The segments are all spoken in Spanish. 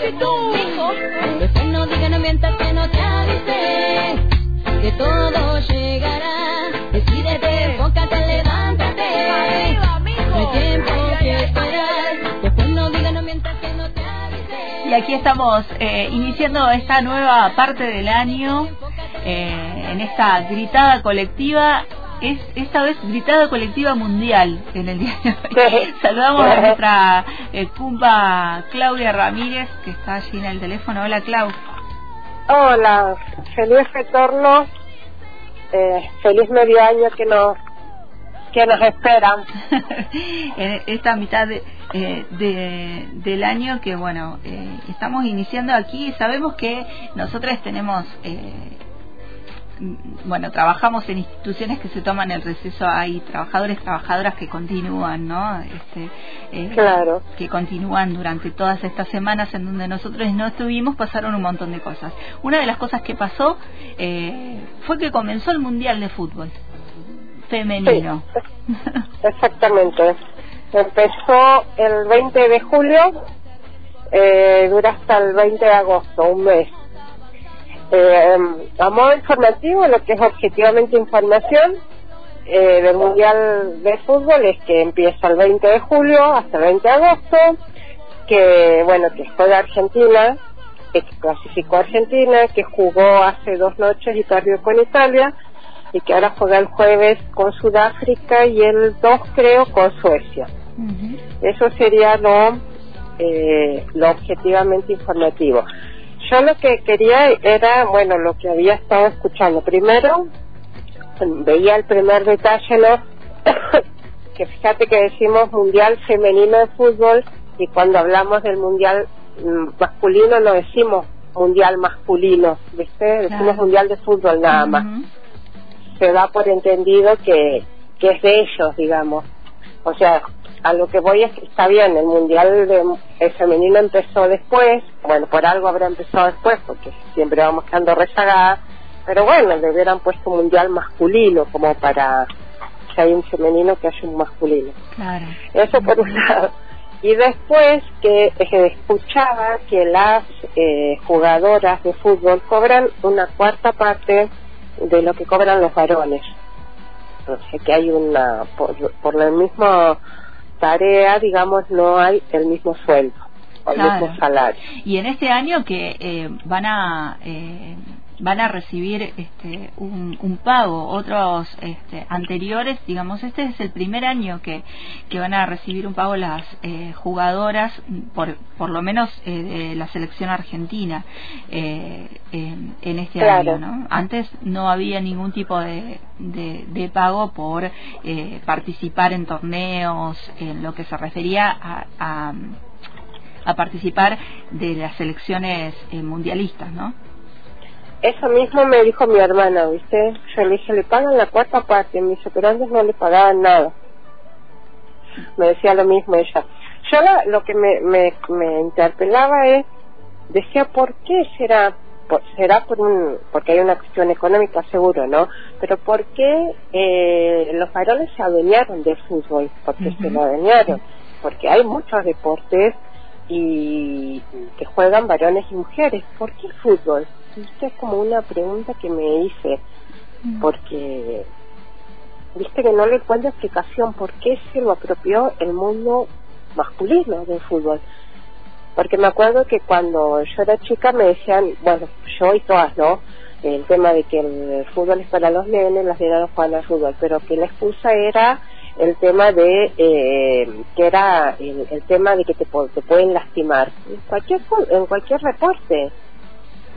Después no digan no mientas que no te avisé, que todo llegará. Decídete, enfócate, levántate. No hay tiempo que esperar. Después no digan no mientas que no te avisé. Y aquí estamos eh, iniciando esta nueva parte del año eh, en esta gritada colectiva. Es esta vez gritada colectiva mundial en el día de hoy. Saludamos a nuestra eh, cumpa Claudia Ramírez, que está allí en el teléfono. Hola, Clau. Hola, feliz retorno, eh, feliz medio año que nos que nos esperan. en esta mitad de, eh, de- del año que, bueno, eh, estamos iniciando aquí. Sabemos que nosotros tenemos, eh, bueno, trabajamos en instituciones que se toman el receso. Hay trabajadores, trabajadoras que continúan, ¿no? Este, eh, Claro. que continúan durante todas estas semanas en donde nosotros no estuvimos, pasaron un montón de cosas. Una de las cosas que pasó eh, fue que comenzó el Mundial de Fútbol femenino. Exactamente. Empezó el 20 de julio, eh, dura hasta el 20 de agosto, un mes. Eh, a modo informativo, lo que es objetivamente información eh, del Mundial de Fútbol es que empieza el 20 de julio hasta el 20 de agosto, que bueno, que juega Argentina, que clasificó a Argentina, que jugó hace dos noches y perdió con Italia, y que ahora juega el jueves con Sudáfrica y el 2 creo con Suecia. Eso sería lo, eh, lo objetivamente informativo. Yo lo que quería era, bueno, lo que había estado escuchando. Primero, veía el primer detalle, ¿no? que fíjate que decimos Mundial Femenino de Fútbol y cuando hablamos del Mundial mm, masculino no decimos Mundial masculino, ¿viste? Decimos Claro. Mundial de Fútbol nada más se da por entendido que, que es de ellos, digamos. O sea, a lo que voy es que está bien, el Mundial de, el femenino empezó después, bueno, por algo habrá empezado después, porque siempre vamos quedando rezagadas, pero bueno, le hubieran puesto Mundial masculino, como para que hay un femenino que haya un masculino. Claro. Eso por un lado. Y después que eh, escuchaba que las eh, jugadoras de fútbol cobran una cuarta parte de lo que cobran los varones. O sea que hay una, por, por la misma tarea, digamos, no hay el mismo sueldo o el Claro. mismo salario. Y en este año que eh, van a eh, van a recibir este, un, un pago, otros este, anteriores, digamos, este es el primer año que, que van a recibir un pago las eh, jugadoras, por, por lo menos eh, de la selección argentina, eh, en, en este Claro. año, ¿no? Antes no había ningún tipo de, de, de pago por eh, participar en torneos, en lo que se refería a, a a participar de las selecciones eh, mundialistas, ¿no? Eso mismo me dijo mi hermana, ¿viste? Yo le dije, le pagan la cuarta parte. Me dice, pero antes no le pagaban nada. Me decía lo mismo ella. Yo la- lo que me, me, me interpelaba es, decía, ¿por qué será? Por- será por un, porque hay una cuestión económica seguro, ¿no? Pero ¿por qué eh, los varones se adueñaron del fútbol? Porque se Ujú. lo adueñaron. Porque hay muchos deportes y que juegan varones y mujeres. ¿Por qué el fútbol? Esta es como una pregunta que me hice, porque viste que no le encuentro explicación por qué se lo apropió el mundo masculino del fútbol. Porque me acuerdo que cuando yo era chica me decían, bueno, yo y todas, ¿no? El tema de que el fútbol es para los nenes, las nenas no juegan al fútbol, pero que la excusa era el tema de eh, que era el, el tema de que te, te pueden lastimar en cualquier en cualquier deporte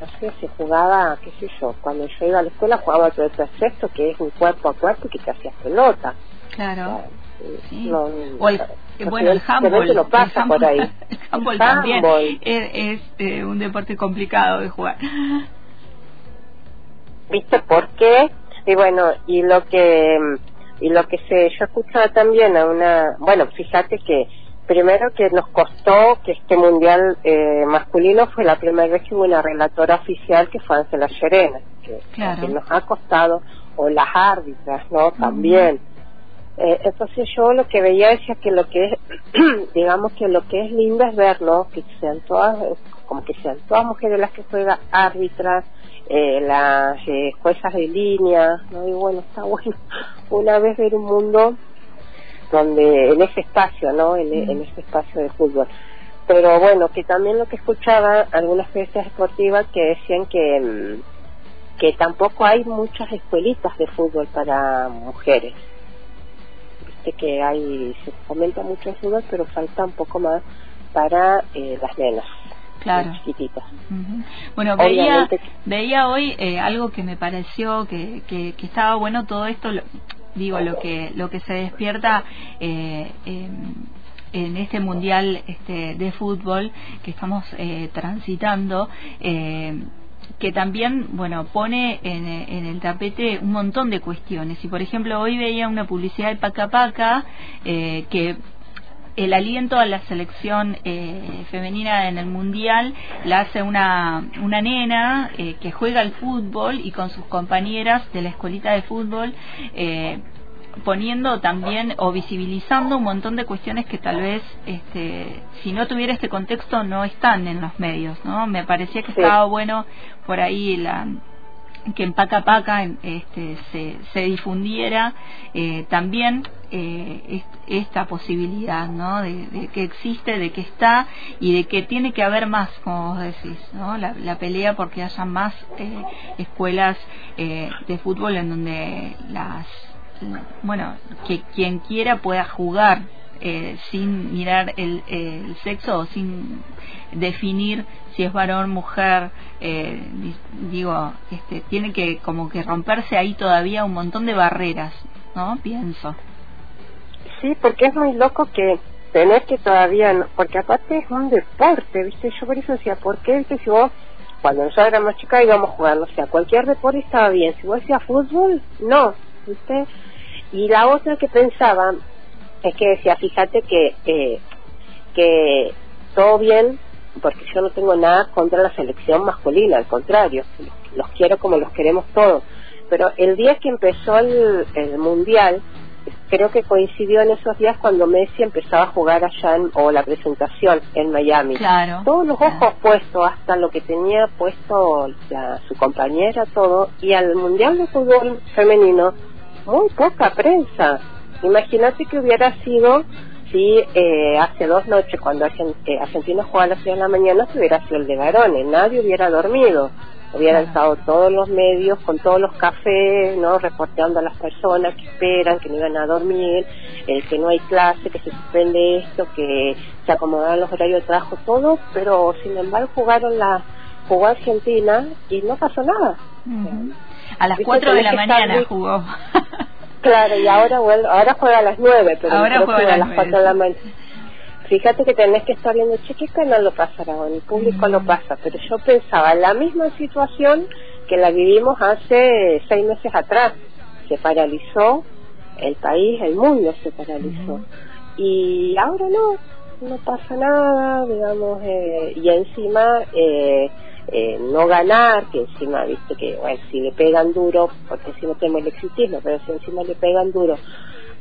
no sé si jugaba qué sé yo cuando yo iba a la escuela jugaba todo eso sexto que es un cuerpo a cuerpo y que te hacías pelota Claro. Sí. no- o el, eh, bueno, el handball. no pasa el por ahí el handball El también handball. es, es, eh, un deporte complicado de jugar. viste por qué y bueno y lo que y lo que se yo escuchaba también a una bueno fíjate que primero que nos costó que este mundial eh, masculino fue la primera vez que hubo una relatora oficial que fue Ángela Serena que, Claro. que nos ha costado o las árbitras no también Eh, entonces yo lo que veía decía que lo que es, digamos que lo que es lindo es ver, ¿no? Que sean todas, como que sean todas mujeres las que juegan árbitras, eh, las eh, juezas de línea, ¿no? Y bueno, está bueno una vez ver un mundo donde, en ese espacio, ¿no? En, en ese espacio de fútbol. Pero bueno, que también lo que escuchaba algunas veces deportivas que decían que, mm, que tampoco hay muchas escuelitas de fútbol para mujeres que hay, se fomenta mucho el fútbol, pero falta un poco más para eh, las nenas. Claro. Chiquititas. Bueno, veía, veía hoy eh, algo que me pareció que, que, estaba bueno todo esto, digo, lo que, lo que se despierta eh, en este mundial este, de fútbol que estamos eh, transitando eh, que también, bueno, pone en, el tapete un montón de cuestiones. Y, por ejemplo, hoy veía una publicidad de Paca Paca eh, que el aliento a la selección eh, femenina en el mundial la hace una, una nena eh, que juega al fútbol y con sus compañeras de la escuelita de fútbol eh, poniendo también o visibilizando un montón de cuestiones que tal vez este, si no tuviera este contexto no están en los medios no me parecía que estaba bueno por ahí la que en Paca Paca este, se, se difundiera eh, también eh, esta posibilidad ¿no? De, que existe, de que está y de que tiene que haber más, como vos decís, ¿no? la, pelea porque haya más eh, escuelas eh, de fútbol en donde las bueno, que quien quiera pueda jugar eh, sin mirar el, el, sexo o sin definir si es varón, mujer, eh, digo, este, tiene que como que romperse ahí todavía un montón de barreras, ¿no? Pienso. Sí, porque es muy loco que tenés que todavía, no, porque aparte es un deporte, ¿viste? Yo por eso decía, ¿por qué? ¿Viste? Si vos, cuando nosotros éramos chicas íbamos a jugar, o sea, cualquier deporte estaba bien, si vos decías fútbol, no, ¿viste? Y la otra que pensaba es que decía, fíjate que, eh, que todo bien, porque yo no tengo nada contra la selección masculina, al contrario, los quiero como los queremos todos. Pero el día que empezó el, el Mundial, creo que coincidió en esos días cuando Messi empezaba a jugar allá en, o la presentación en Miami. Claro. Todos los ojos puestos, hasta lo que tenía puesto su compañera, todo. Y al Mundial de Fútbol Femenino muy poca prensa. Imagínate que hubiera sido si eh, hace dos noches, cuando eh, Argentina jugaba a las 6 de la mañana, se hubiera sido el de varones, nadie hubiera dormido. Hubieran estado todos los medios con todos los cafés, ¿no? Reporteando a las personas que esperan, que no iban a dormir, el que no hay clase, que se suspende esto, que se acomodaron los horarios de trabajo, todo, pero sin embargo jugaron la, jugó Argentina y no pasó nada. A las 4 de la mañana jugó. claro, y ahora ahora juega a las 9, pero ahora juega a las 4 de la mañana. Fíjate que tenés que estar viendo, che, ¿qué canal lo pasará? En el público lo pasa, pero yo pensaba la misma situación que la vivimos hace seis meses atrás. Se paralizó el país, el mundo se paralizó. Y ahora no, no pasa nada, digamos, eh, y encima eh, eh, no ganar, que encima, viste, que bueno, si le pegan duro, porque si no tenemos el exitismo, pero si encima le pegan duro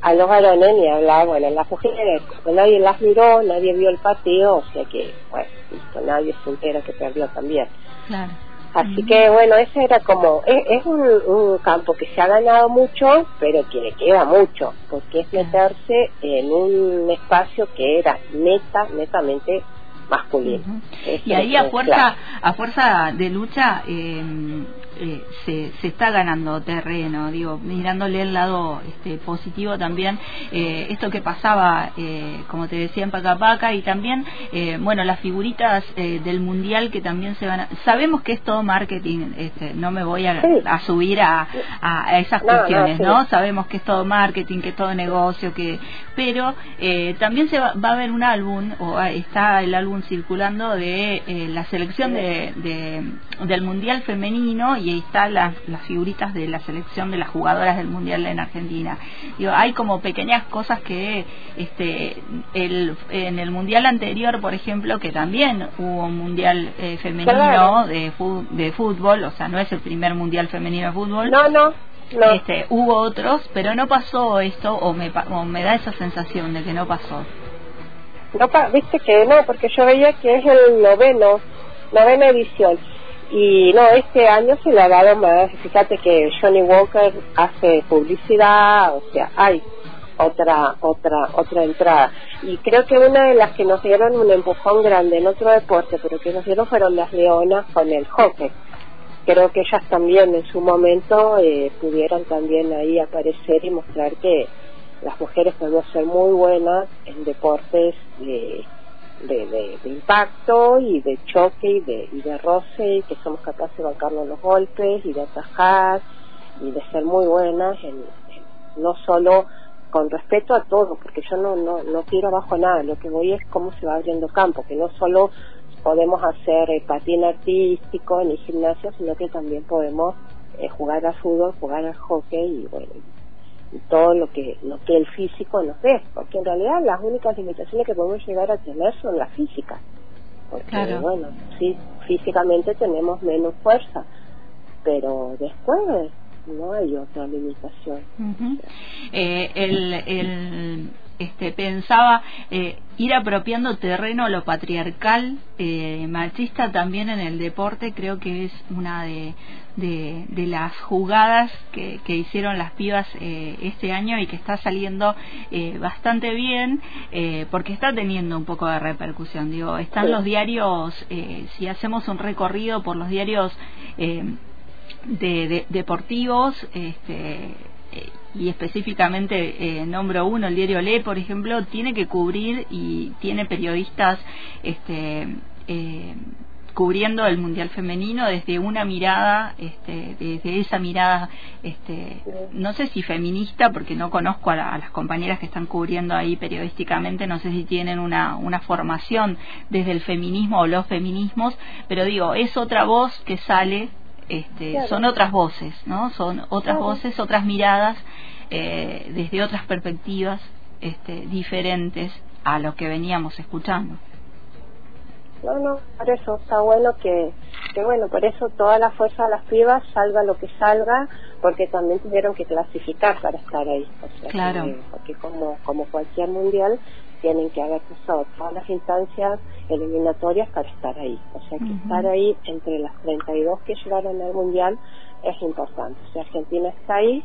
a los varones ni hablar, bueno, las mujeres, nadie las miró, nadie vio el partido, o sea que, bueno, listo, nadie se entera que perdió también. Claro. Así que bueno, ese era como, es, un, un, campo que se ha ganado mucho, pero que le queda mucho, porque es meterse en un espacio que era neta, netamente masculino. Y ahí a fuerza, a fuerza de lucha eh, eh, se, se está ganando terreno, digo, mirándole el lado este, positivo también, eh, esto que pasaba, eh, como te decía en Pacapaca, y también, bueno, las figuritas del Mundial que también se van a... Sabemos que es todo marketing, este, no me voy a, a subir a, a, esas cuestiones, no, Sabemos que es todo marketing, que es todo negocio, que pero también se va, va, a haber un álbum, o está el álbum circulando de la selección de, de, del Mundial femenino y ahí están las, las figuritas de la selección de las jugadoras del mundial en Argentina. Digo, hay como pequeñas cosas que este el, en el mundial anterior, por ejemplo, que también hubo un mundial eh, femenino de, de fútbol, o sea, no es el primer mundial femenino de fútbol. No, no. Este, hubo otros, pero no pasó esto, o me, o me da esa sensación de que no pasó. No, viste que no, porque yo veía que es el noveno, novena edición. Y no, este año se le ha dado más. Fíjate que Johnny Walker hace publicidad, o sea, hay otra otra otra entrada y creo que una de las que nos dieron un empujón grande en otro deporte pero que nos dieron fueron las leonas con el hockey creo que ellas también en su momento eh, pudieran también ahí aparecer y mostrar que las mujeres podemos ser muy buenas en deportes de, de, impacto y de choque y de, y de roce y que somos capaces de bancarnos los golpes y de atajar y de ser muy buenas en, no solo con respeto a todo, porque yo no, no, no quiero abajo nada, lo que voy es cómo se va abriendo campo, que no solo podemos hacer eh, patín artístico el gimnasio, sino que también podemos eh, jugar al fútbol, jugar al hockey y bueno, todo lo que lo que el físico nos dé, porque en realidad las únicas limitaciones que podemos llegar a tener son las físicas, porque bueno, sí, físicamente tenemos menos fuerza, pero después no hay otra limitación. eh, el, el este, pensaba eh, ir apropiando terreno a lo patriarcal eh, machista también en el deporte creo que es una de, de, las jugadas que, que, hicieron las pibas eh, este año y que está saliendo bastante bien porque está teniendo un poco de repercusión. Digo están los diarios si hacemos un recorrido por los diarios de, de, deportivos este, y específicamente eh, nombro uno, el diario Le, por ejemplo, tiene que cubrir y tiene periodistas este, eh, cubriendo el mundial femenino desde una mirada, este, desde esa mirada, este, no sé si feminista, porque no conozco a, a, las compañeras que están cubriendo ahí periodísticamente, no sé si tienen una, una formación desde el feminismo o los feminismos, pero digo, es otra voz que sale este, son otras voces, ¿no? Son otras voces, otras miradas, eh, desde otras perspectivas este, diferentes a lo que veníamos escuchando. No, no, por eso está bueno que, que bueno, por eso toda la fuerza de las pibas salga lo que salga, porque también tuvieron que clasificar para estar ahí. claro. porque como, como cualquier mundial, tienen que haber pasado todas las instancias eliminatorias para estar ahí. O sea que estar ahí entre las 32 que llegaron al Mundial es importante. O sea, Argentina está ahí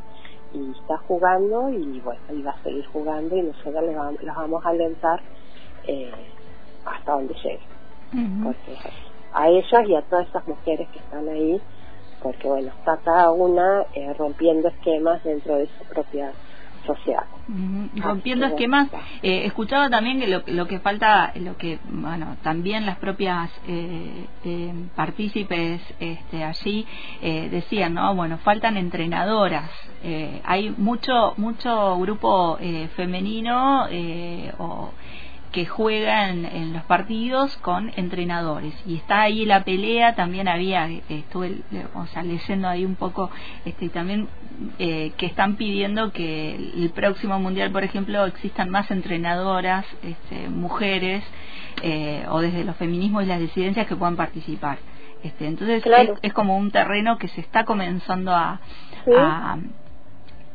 y está jugando y bueno, y va a seguir jugando y nosotros les vamos, vamos a alentar eh, hasta donde llegue. Porque a ellas y a todas esas mujeres que están ahí, porque bueno, está cada una eh, rompiendo esquemas dentro de su propia social. Rompiendo esquemas, eh, escuchaba también que lo, lo, que falta, lo que, bueno, también las propias eh, eh, partícipes este, allí decían, ¿no? Bueno, faltan entrenadoras. hay mucho, mucho grupo femenino o que juegan en los partidos con entrenadores. Y está ahí la pelea también había estuve o sea leyendo ahí un poco este también eh, que están pidiendo que el próximo mundial por ejemplo existan más entrenadoras este, mujeres eh, o desde los feminismos y las disidencias que puedan participar. Este entonces es, como un terreno que se está comenzando a, a,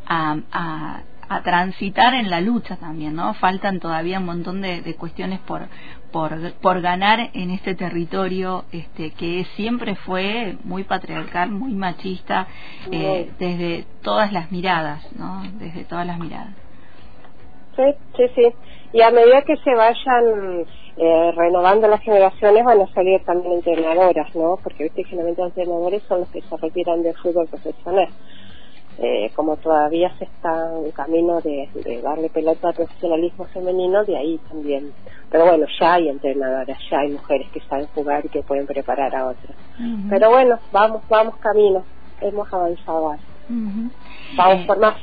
a a transitar en la lucha también, ¿no? Faltan todavía un montón de, cuestiones por, por, por ganar en este territorio este, que siempre fue muy patriarcal, muy machista, eh, desde todas las miradas, ¿no? Desde todas las miradas. Sí, sí, sí. Y a medida que se vayan eh, renovando las generaciones van a salir también entrenadoras, ¿no? Porque viste generalmente los entrenadores son los que se retiran del fútbol profesional eh, como todavía se está en camino de, darle pelota al profesionalismo femenino, de ahí también. Pero bueno, ya hay entrenadoras, ya hay mujeres que saben jugar y que pueden preparar a otras. Pero bueno, vamos, vamos camino, hemos avanzado. Vamos eh, por más.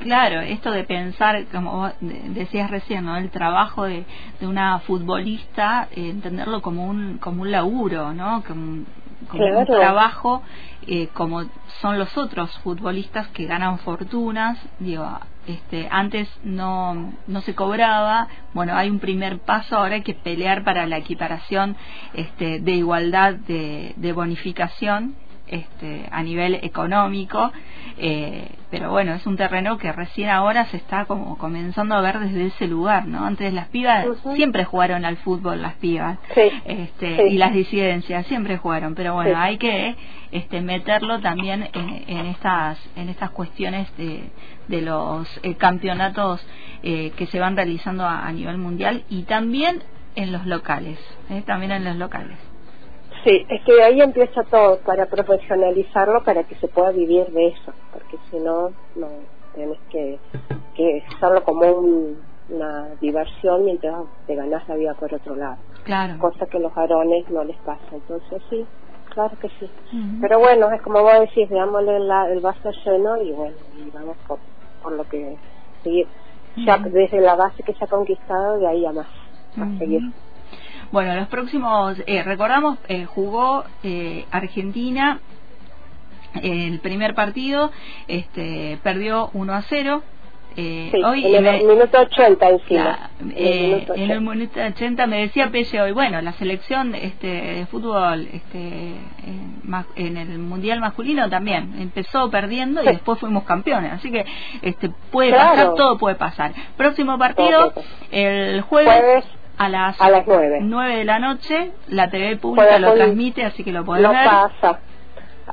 Claro, esto de pensar, como decías recién, ¿no? el trabajo de, de una futbolista, eh, entenderlo como un, como un laburo, ¿no? Como, como un trabajo eh, como son los otros futbolistas que ganan fortunas, digo, este, antes no, no se cobraba, bueno, hay un primer paso, ahora hay que pelear para la equiparación este, de igualdad de, de bonificación este, a nivel económico, eh, pero bueno, es un terreno que recién ahora se está como comenzando a ver desde ese lugar, ¿no? Antes las pibas siempre jugaron al fútbol, las pibas, este, y las disidencias siempre jugaron, pero bueno, hay que este, meterlo también en, estas en estas cuestiones de, de los eh, campeonatos eh, que se van realizando a, nivel mundial y también en los locales, ¿eh? también en los locales. Sí, es que ahí empieza todo para profesionalizarlo para que se pueda vivir de eso, porque si no, no tienes que, que hacerlo como una diversión mientras te ganas la vida por otro lado. Claro. Cosa que a los varones no les pasa. Entonces sí, claro que sí. Pero bueno, es como vos decís, veámosle el vaso lleno y bueno, y vamos por, por lo que seguir. Ya desde la base que se ha conquistado, de ahí a más, a seguir. Bueno, los próximos, eh, recordamos, eh, jugó eh, Argentina el primer partido, este, perdió 1 a 0. Eh, hoy en el minuto 80 encima. en, el minuto 80 me decía Pelle hoy, bueno, la selección este, de fútbol este, en, el mundial masculino también empezó perdiendo y después fuimos campeones, así que este puede pasar, todo puede pasar. Próximo partido el jueves a las, a las 9. de la noche, la TV pública lo transmite, así que lo podemos ver. pasa.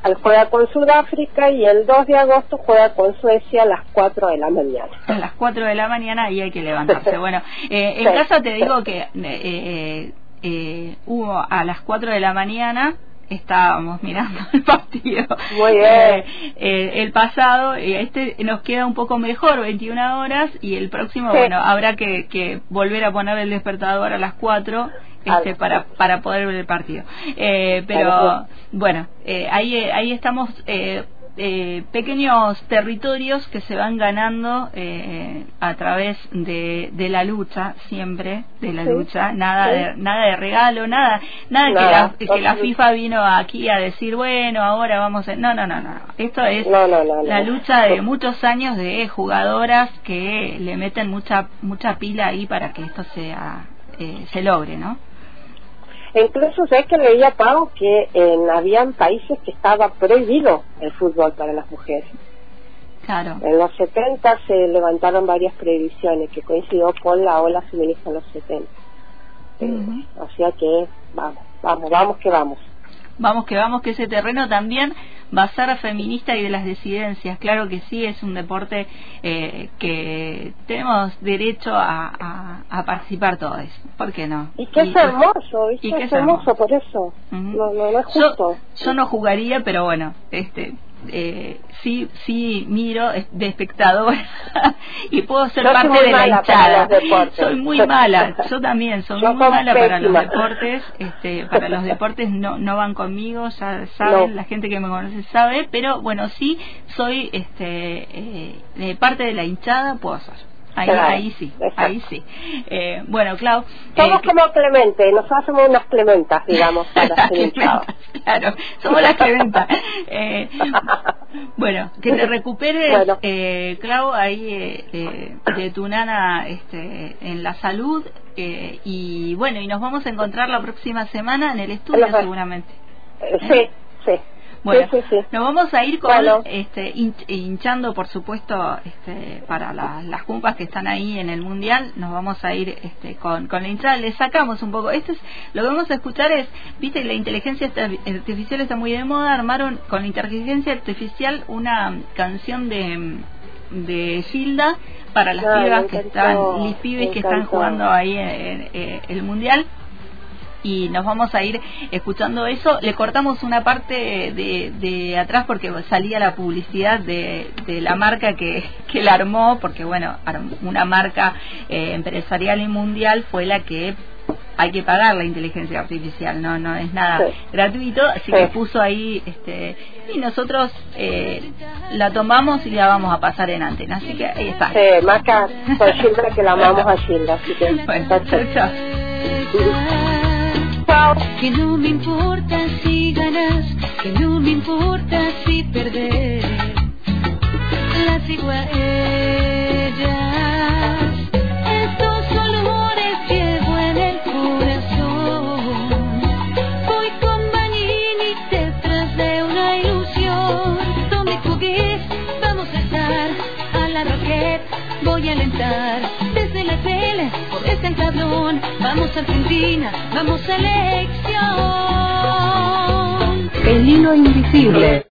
Al juega con Sudáfrica y el 2 de agosto juega con Suecia a las 4 de la mañana. A las 4 de la mañana y hay que levantarse. bueno, eh, en caso te digo que eh, eh, eh, hubo a las 4 de la mañana estábamos mirando el partido. Muy bien. Eh, eh, el pasado este nos queda un poco mejor 21 horas y el próximo bueno habrá que, que, volver a poner el despertador a las 4 este, para para poder ver el partido. Eh, pero bueno eh, ahí ahí estamos eh, eh, pequeños territorios que se van ganando eh, a través de, de, la lucha siempre de la lucha. Nada de nada de regalo nada nada, que, la, FIFA vino aquí a decir bueno ahora vamos a no no no no esto es la lucha de muchos años de jugadoras que le meten mucha mucha pila ahí para que esto sea eh, se logre no incluso sé que leía Pau que en, habían países que estaba prohibido el fútbol para las mujeres. Claro. En los 70 se levantaron varias prohibiciones que coincidió con la ola feminista en los 70. Eh, o sea que vamos, vamos, vamos que vamos vamos que vamos, que ese terreno también va a ser feminista y de las disidencias. Claro que sí, es un deporte eh, que tenemos derecho a, a, participar todos. ¿Por qué no? Y que es hermoso, y que es, hermoso, por eso. no, no, es justo. yo no jugaría, pero bueno, este eh, sí sí miro de espectador y puedo ser parte de la hinchada. Soy muy mala, yo también soy muy mala para los deportes, este, para los deportes no no van conmigo, ya saben, la gente que me conoce sabe, pero bueno, sí soy este eh, parte de la hinchada, puedo ser. Ahí, ahí sí, ahí sí. Eh, bueno, Clau. Somos eh, como Clemente, nosotros hacemos unas Clementas, digamos, para Claro, somos las Clementas. Eh, bueno, que te recuperes, eh, Clau, ahí eh, de tu nana este, en la salud. y bueno, y nos vamos a encontrar la próxima semana en el estudio, seguramente. Sí, sí. Bueno, nos vamos a ir con este, hinchando, por supuesto, este, para las cumpas que están ahí en el mundial. Nos vamos a ir este, con, con la hinchada. Le sacamos un poco. Esto es lo que vamos a escuchar es, viste, la inteligencia artificial está muy de moda. Armaron con la inteligencia artificial una canción de de Gilda para las pibas que están, los pibes que están jugando ahí en el mundial y nos vamos a ir escuchando eso. Le cortamos una parte de, de atrás porque salía la publicidad de, de la marca que, que la armó, porque bueno, una marca eh, empresarial y mundial fue la que hay que pagar la inteligencia artificial, no no es nada gratuito, así que puso ahí este y nosotros eh, la tomamos y la vamos a pasar en antena, así que ahí está. Sí, marca por Gilda que la amamos a Gilda, así que bueno, chao. Que no me importa si ganas, que no me importa si perder. Las vamos a Argentina, vamos a elección. El hilo invisible.